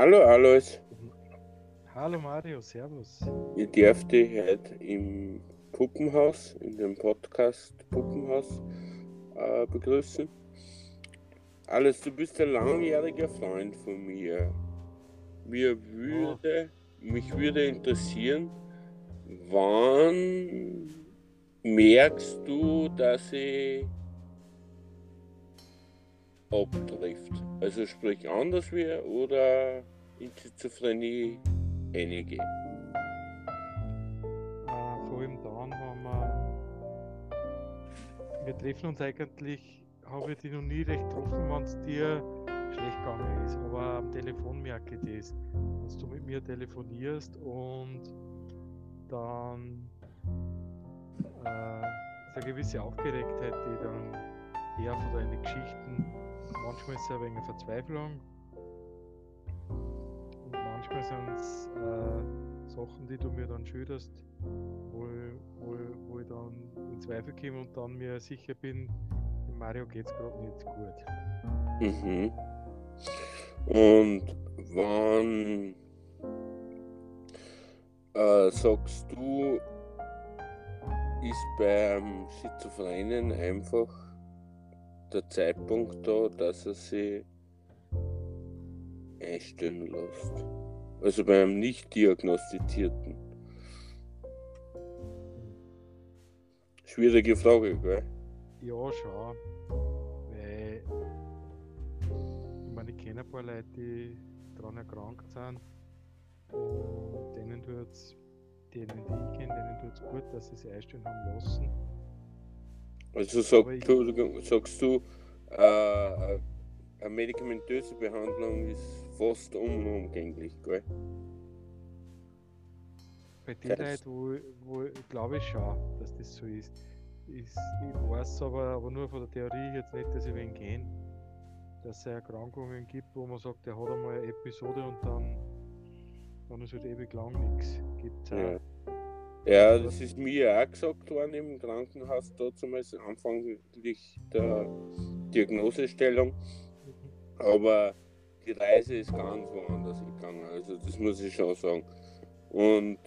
Hallo Alois, Hallo Mario, Servus. ich darf dich heute im Puppenhaus, in dem Podcast Puppenhaus äh, begrüßen. Alois, du bist ein langjähriger Freund von mir. Mir würde, mich würde interessieren, wann merkst du, dass ich abtrifft? Also sprich anders wie oder in Schizophrenie einige. Äh, vor allem dann, wenn wir. Wir treffen uns eigentlich, habe ich dich noch nie recht getroffen, wenn es dir schlecht gegangen ist. Aber am Telefon merke ich das. Dass du mit mir telefonierst und dann äh, ist eine gewisse Aufgeregtheit, die dann eher von deinen Geschichten. Manchmal ist es ein wenig Verzweiflung. Und manchmal sind es äh, Sachen, die du mir dann schilderst, wo, ich- wo, wo ich dann in Zweifel komme und dann mir sicher bin, dem Mario geht es gerade nicht gut. Mhm. Und wann äh, sagst du, ist beim Schizophrenen einfach der Zeitpunkt da, dass er sich einstellen lässt? Also beim nicht diagnostizierten. Schwierige Frage, gell? Ja, schon. Weil ich meine, ich kenne ein paar Leute, die daran erkrankt sind. Und denen tut es, denen die ich kenne, denen tut es gut, dass sie sich einstellen haben lassen. Also sag, Entschuldigung, sagst du, äh, eine medikamentöse Behandlung ist fast unumgänglich, gell? Bei den Leuten, wo, wo ich glaube ich schon, dass das so ist. ist ich weiß aber, aber nur von der Theorie jetzt nicht, dass ich wen kenne, dass es Erkrankungen gibt, wo man sagt, der hat einmal eine Episode und dann, dann ist halt ewig lang nichts. Gibt es Ja, das ist mir auch gesagt worden im Krankenhaus damals, anfänglich der Diagnosestellung. Aber die Reise ist ganz woanders gegangen, also das muss ich schon sagen. Und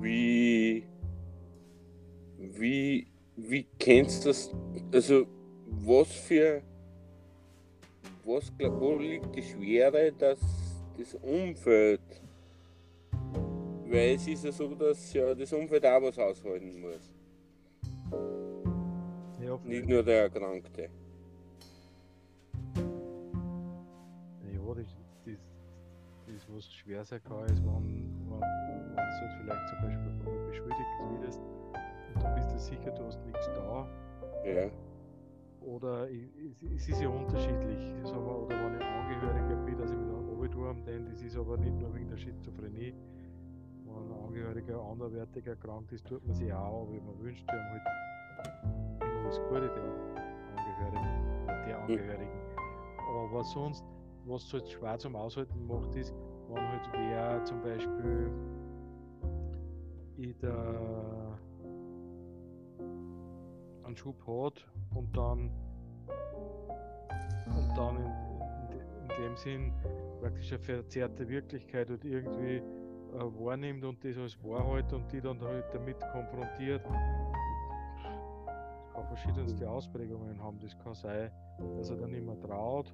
wie, wie, wie kennst du das, also was für, was, wo liegt die Schwere, dass das Umfeld, weil es ist ja so, dass ja das Umfeld auch was aushalten muss, Ja, nicht nur der Erkrankte. Ja, das, das, das was schwer sein kann, ist, wenn, wenn, wenn du halt vielleicht zum Beispiel beschuldigt wirst und du bist dir sicher, du hast nichts da. Ja, Oder es, es ist ja unterschiedlich. Wir, oder wenn ich Angehöriger bin, dass ich mich dann runtertue, denn das ist aber nicht nur wegen der Schizophrenie. Wenn ein Angehöriger anderweitig erkrankt ist, tut man sich auch, aber man wünscht ihm halt immer alles Gute, der Angehörigen, der Angehörigen. Aber sonst, was halt schwer zum Aushalten macht, ist, wenn halt wer zum Beispiel in der einen Schub hat und dann und dann in, in, in dem Sinn praktisch eine verzerrte Wirklichkeit halt irgendwie wahrnimmt und das als Wahrheit und die dann halt damit konfrontiert. Das kann verschiedenste Ausprägungen haben. Das kann sein, dass er dann nicht mehr traut,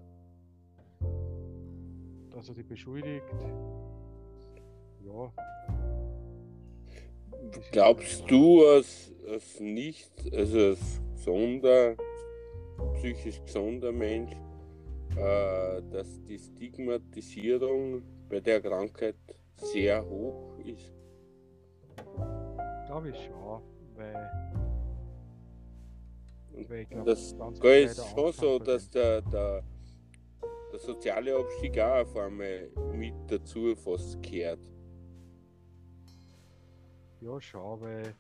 dass er die beschuldigt. Ja. Glaubst du als, als nicht, also als gesunder, psychisch gesunder Mensch, äh, dass die Stigmatisierung bei der Krankheit sehr hoch ist? Glaube ich schon, weil, weil ich glaube, das ist schon so, dass der, der, der soziale Abstieg auch auf einmal mit dazu fast gehört. Ja, schon, weil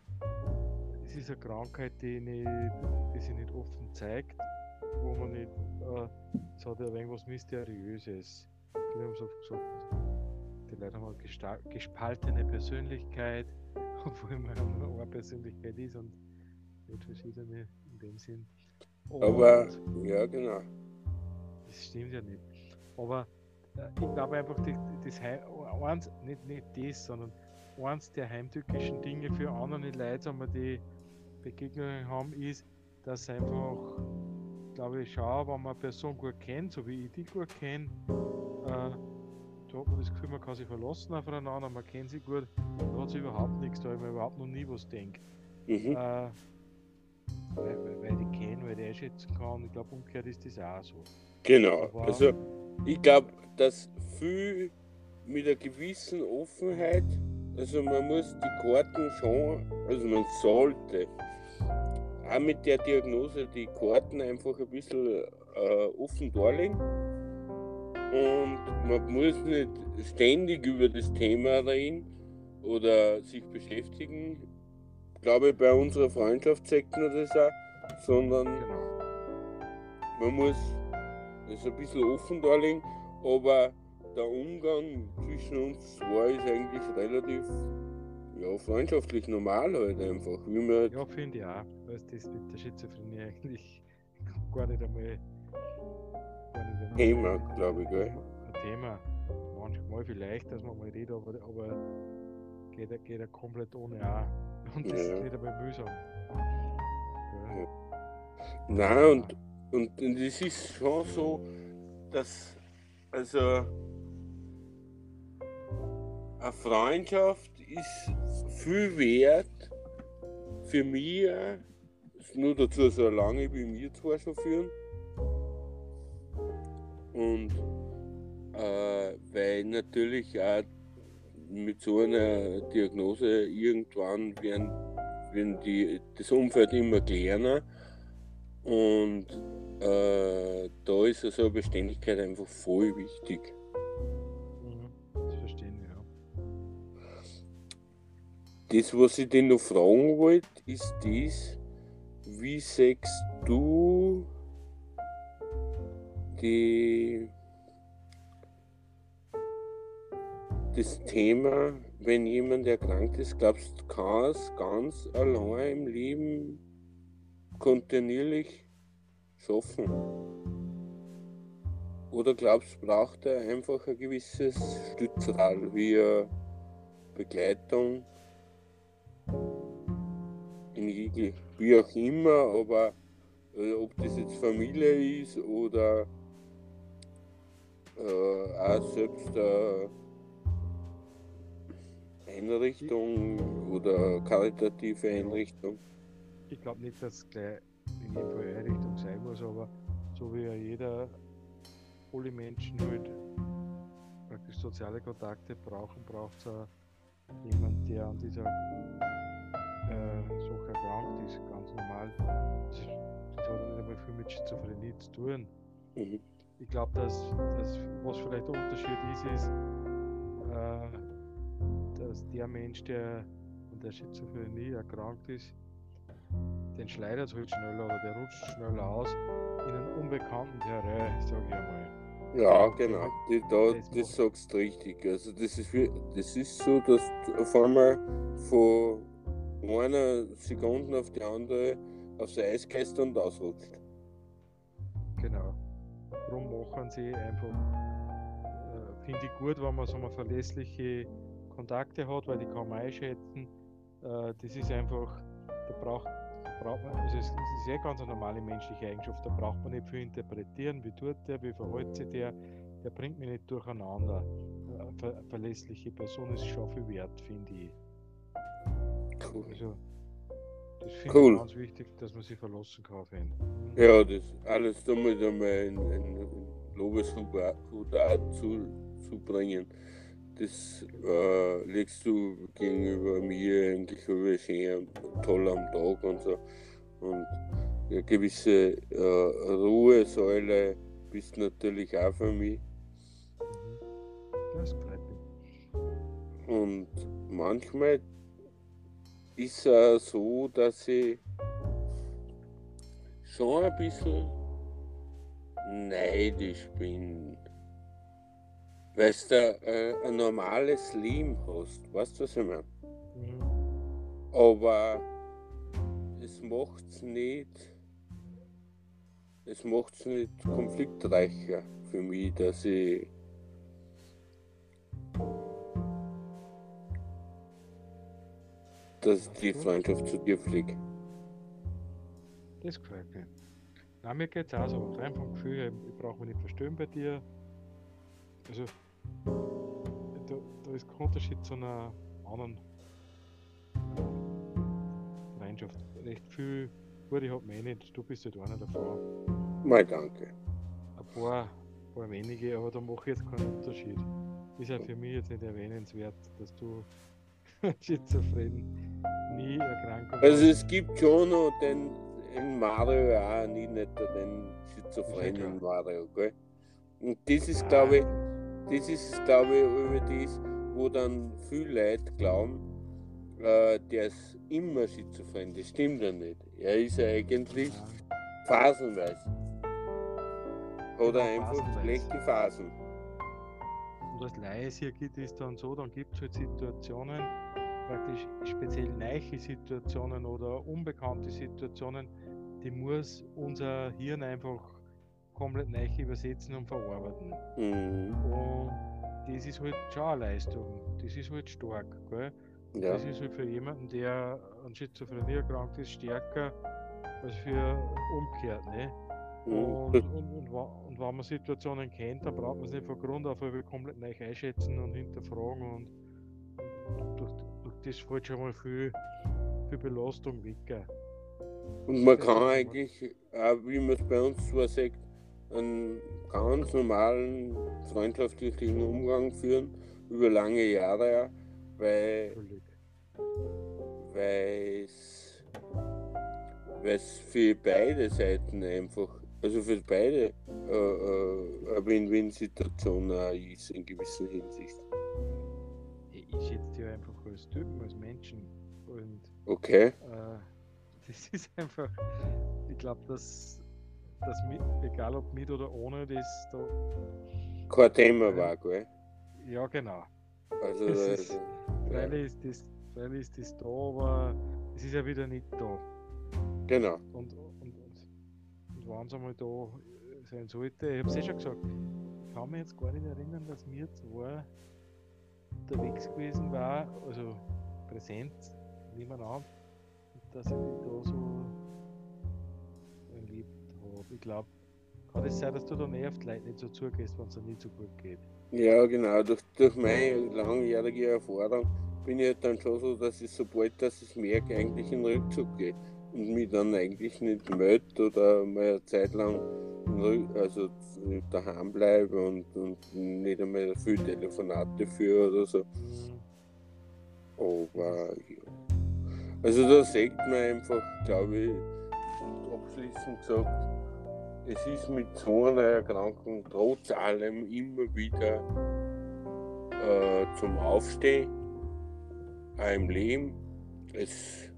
es ist eine Krankheit, die, nicht, die sich nicht offen zeigt, wo man nicht, äh, es hat ja ein wenig was Mysteriöses. Wir haben so oft gesagt, die Leute haben eine gespaltene Persönlichkeit, obwohl man nur eine Persönlichkeit ist und nicht verschiedene in dem Sinn. Aber, Und- ja, genau. Das stimmt ja nicht. Aber ich glaube einfach, das Heim, eins, nicht, nicht das, sondern eins der heimtückischen Dinge für andere Leute, wenn wir die Begegnungen haben, ist, dass einfach, glaube ich, schau, wenn man eine Person gut kennt, so wie ich die gut kenne, äh, da hat man das Gefühl, man kann sich verlassen aufeinander, man kennt sie gut, da hat sie überhaupt nichts, da habe ich mir überhaupt noch nie was denkt. Mhm. Äh, weil, weil, weil ich kenne, weil ich einschätzen kann, ich glaube, umgekehrt ist das auch so. Genau, Aber, also ich glaube, dass viel mit einer gewissen Offenheit, also man muss die Karten schon, also man sollte auch mit der Diagnose die Karten einfach ein bisschen äh, offen darlegen und man muss nicht ständig über das Thema reden oder sich beschäftigen. Glaube ich, bei unserer Freundschaft sagt man das auch, sondern man muss es ein bisschen offen darlegen, aber der Umgang zwischen uns zwei ist eigentlich relativ ja, freundschaftlich normal halt einfach. Wie man ja, finde ich auch. Weil das mit der Schizophrenie eigentlich gar nicht einmal Thema, glaube ich, gell? Ein Thema. Manchmal vielleicht, dass man mal redet, aber, aber geht, er, geht er komplett ohne auch. Und das ja. ist nicht einmal mühsam. Ja. Nein, und, und, und es ist schon so, dass also eine Freundschaft ist viel wert für mich, nur dazu so lange wie wir zwar schon führen. Und äh, weil natürlich auch mit so einer Diagnose irgendwann werden, werden die, das Umfeld immer kleiner und äh, da ist also eine Beständigkeit einfach voll wichtig. Mhm, das ja. Das, was ich dir noch fragen wollte, ist das, wie sagst du die, das Thema, wenn jemand erkrankt ist, glaubst du, kann es ganz allein im Leben kontinuierlich schaffen? Oder glaubst du, braucht er einfach ein gewisses Stützrad wie Begleitung? In jeglich, wie auch immer, aber äh, ob das jetzt Familie ist oder äh, auch selbst äh, Einrichtung oder karitative Einrichtung. Ich glaube nicht, dass es gleich in Fall Einrichtung sein muss, aber so wie ja jeder, alle Menschen halt praktisch soziale Kontakte brauchen, braucht es auch jemand, der an dieser äh, Sache erkrankt ist, ganz normal. Das, das hat nicht einmal viel mit Schizophrenie zu tun. Mhm ich glaube, dass, dass was vielleicht der Unterschied ist, ist, äh, dass der Mensch, der an der Schizophrenie erkrankt ist, den schleudert es halt schneller oder der rutscht schneller aus in einen unbekannten Terrain, sage ich einmal. Ja, genau, die, da, das, das sagst du richtig. Also das ist, das ist so, dass du auf einmal von einer Sekunde auf die andere aufs Eis gehst und ausrutscht. Darum machen sie einfach, äh, finde ich gut, wenn man so eine verlässliche Kontakte hat, weil die kann man einschätzen. Äh, das ist einfach, da braucht, da braucht man, also es, ist ja ganz eine normale menschliche Eigenschaft, da braucht man nicht viel interpretieren, wie tut der, wie verhält sich der, der bringt mich nicht durcheinander. Eine ver verlässliche Person ist schon viel wert, finde ich. Cool. Also, das finde cool. ich ganz wichtig, dass man sich verlassen kann auf ihn. Ja, das alles damit einmal in, in Lobeshut zu, zu bringen. Das äh, legst du gegenüber mir eigentlich schön toll am Tag und so. Und eine gewisse äh, Ruhesäule bist natürlich auch für mich. Mhm. Das freut mich. Und manchmal ist es so, dass ich schon ein bisschen neidisch bin. Weil du äh, ein normales Leben hast, weißt du, was ich meine? Mhm. Aber es macht es nicht, es macht es nicht konfliktreicher für mich, dass ich dass die Freundschaft zu dir fliegt. Das gefällt mir. Na, mir geht's auch so. Rein vom Gefühl, her, ich brauche mich nicht verstehen bei dir. Also, da, da ist kein Unterschied zu einer anderen Freundschaft. Recht viel Gute hat man eh nicht. Du bist halt einer davon. Mal danke. Ein paar, ein paar wenige, aber da mache ich jetzt keinen Unterschied. Ist ja für mich jetzt nicht erwähnenswert, dass du schizophren nie Erkrankung Also es gibt schon noch den in Mario auch nie nicht den schizophrenen Mario, gell? Und das ist glaube ich, das ist glaube ich über das, wo dann viele Leute glauben, äh, der ist immer schizophren. Das stimmt ja nicht. Er ist ja eigentlich phasenweise. Oder Genau, einfach phasenweise. schlechte Phasen. Und als Laie hier geht es dann so, dann gibt es halt Situationen, praktisch speziell neue Situationen oder unbekannte Situationen, die muss unser Hirn einfach komplett neu übersetzen und verarbeiten. Mhm. Und das ist halt schon eine Leistung, das ist halt stark. Gell? Ja. Das ist halt für jemanden, der an Schizophrenie erkrankt ist, stärker als für umgekehrt. Ne? Und, Mhm. und, und, wa- und wenn man Situationen kennt, dann braucht man es nicht von Grund auf komplett neu einschätzen und hinterfragen und durch, durch das fällt schon mal viel, viel Belastung weg. Und man kann eigentlich, auch wie man es bei uns zwar sagt, einen ganz normalen freundschaftlichen Umgang führen, über lange Jahre, ja, weil es für beide Seiten einfach, also für beide äh, äh, eine Win-Win-Situation ist in gewisser Hinsicht. Ich, schätze dich einfach als Typen, als Menschen. Und Okay? äh, das ist einfach, ich glaube, dass, dass mit, egal ob mit oder ohne, das da, Kein Thema war, gell? ja genau. Also, Das äh, ist- Freilich ist das, freilich ist das da, aber es ist ja wieder nicht da. genau. Und, und, und, und wenn es einmal da sein sollte, ich habe es eh schon gesagt, ich kann mich jetzt gar nicht erinnern, dass wir zwei unterwegs gewesen war, also präsent nebeneinander, und dass ich mich da so erlebt habe. Ich glaube, kann es sein, dass du auf die Leute nicht so zugehst, wenn es dir nicht so gut geht. Ja, genau. Durch, durch meine langjährige Erfahrung bin ich halt dann schon so, dass ich sobald dass ich merke, eigentlich in den Rückzug gehe und mich dann eigentlich nicht melde oder mal eine Zeit lang also daheim bleibe und, und nicht einmal viel Telefonate führe oder so. Aber ja. Also da sieht man einfach, glaube ich, abschließend gesagt, es ist mit so einer Erkrankung trotz allem immer wieder äh, zum Aufstehen, auch im Leben. Es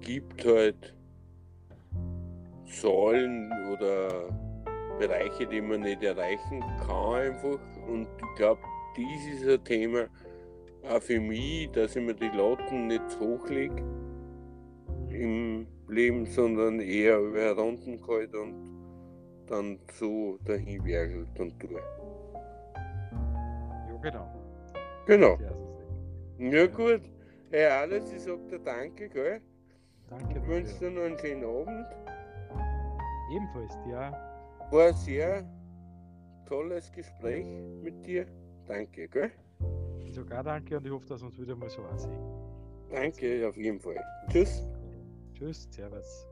gibt halt Säulen oder Bereiche, die man nicht erreichen kann einfach. Und ich glaube, dies ist ein Thema auch für mich, dass ich mir die Latten nicht zu hoch lege im Leben, sondern eher über herunten gehalten und dann so dahin werkelt und tue. Ja, genau. Genau. Ja gut. Hey Alex, ich sag dir danke, gell? Danke. Ich wünsche dir noch einen schönen Abend. Ebenfalls, ja. War ein sehr tolles Gespräch mit dir. Danke, gell? Sogar danke und ich hoffe, dass wir uns wieder mal so ansehen. Danke, auf jeden Fall. Tschüss. Tschüss, Servus.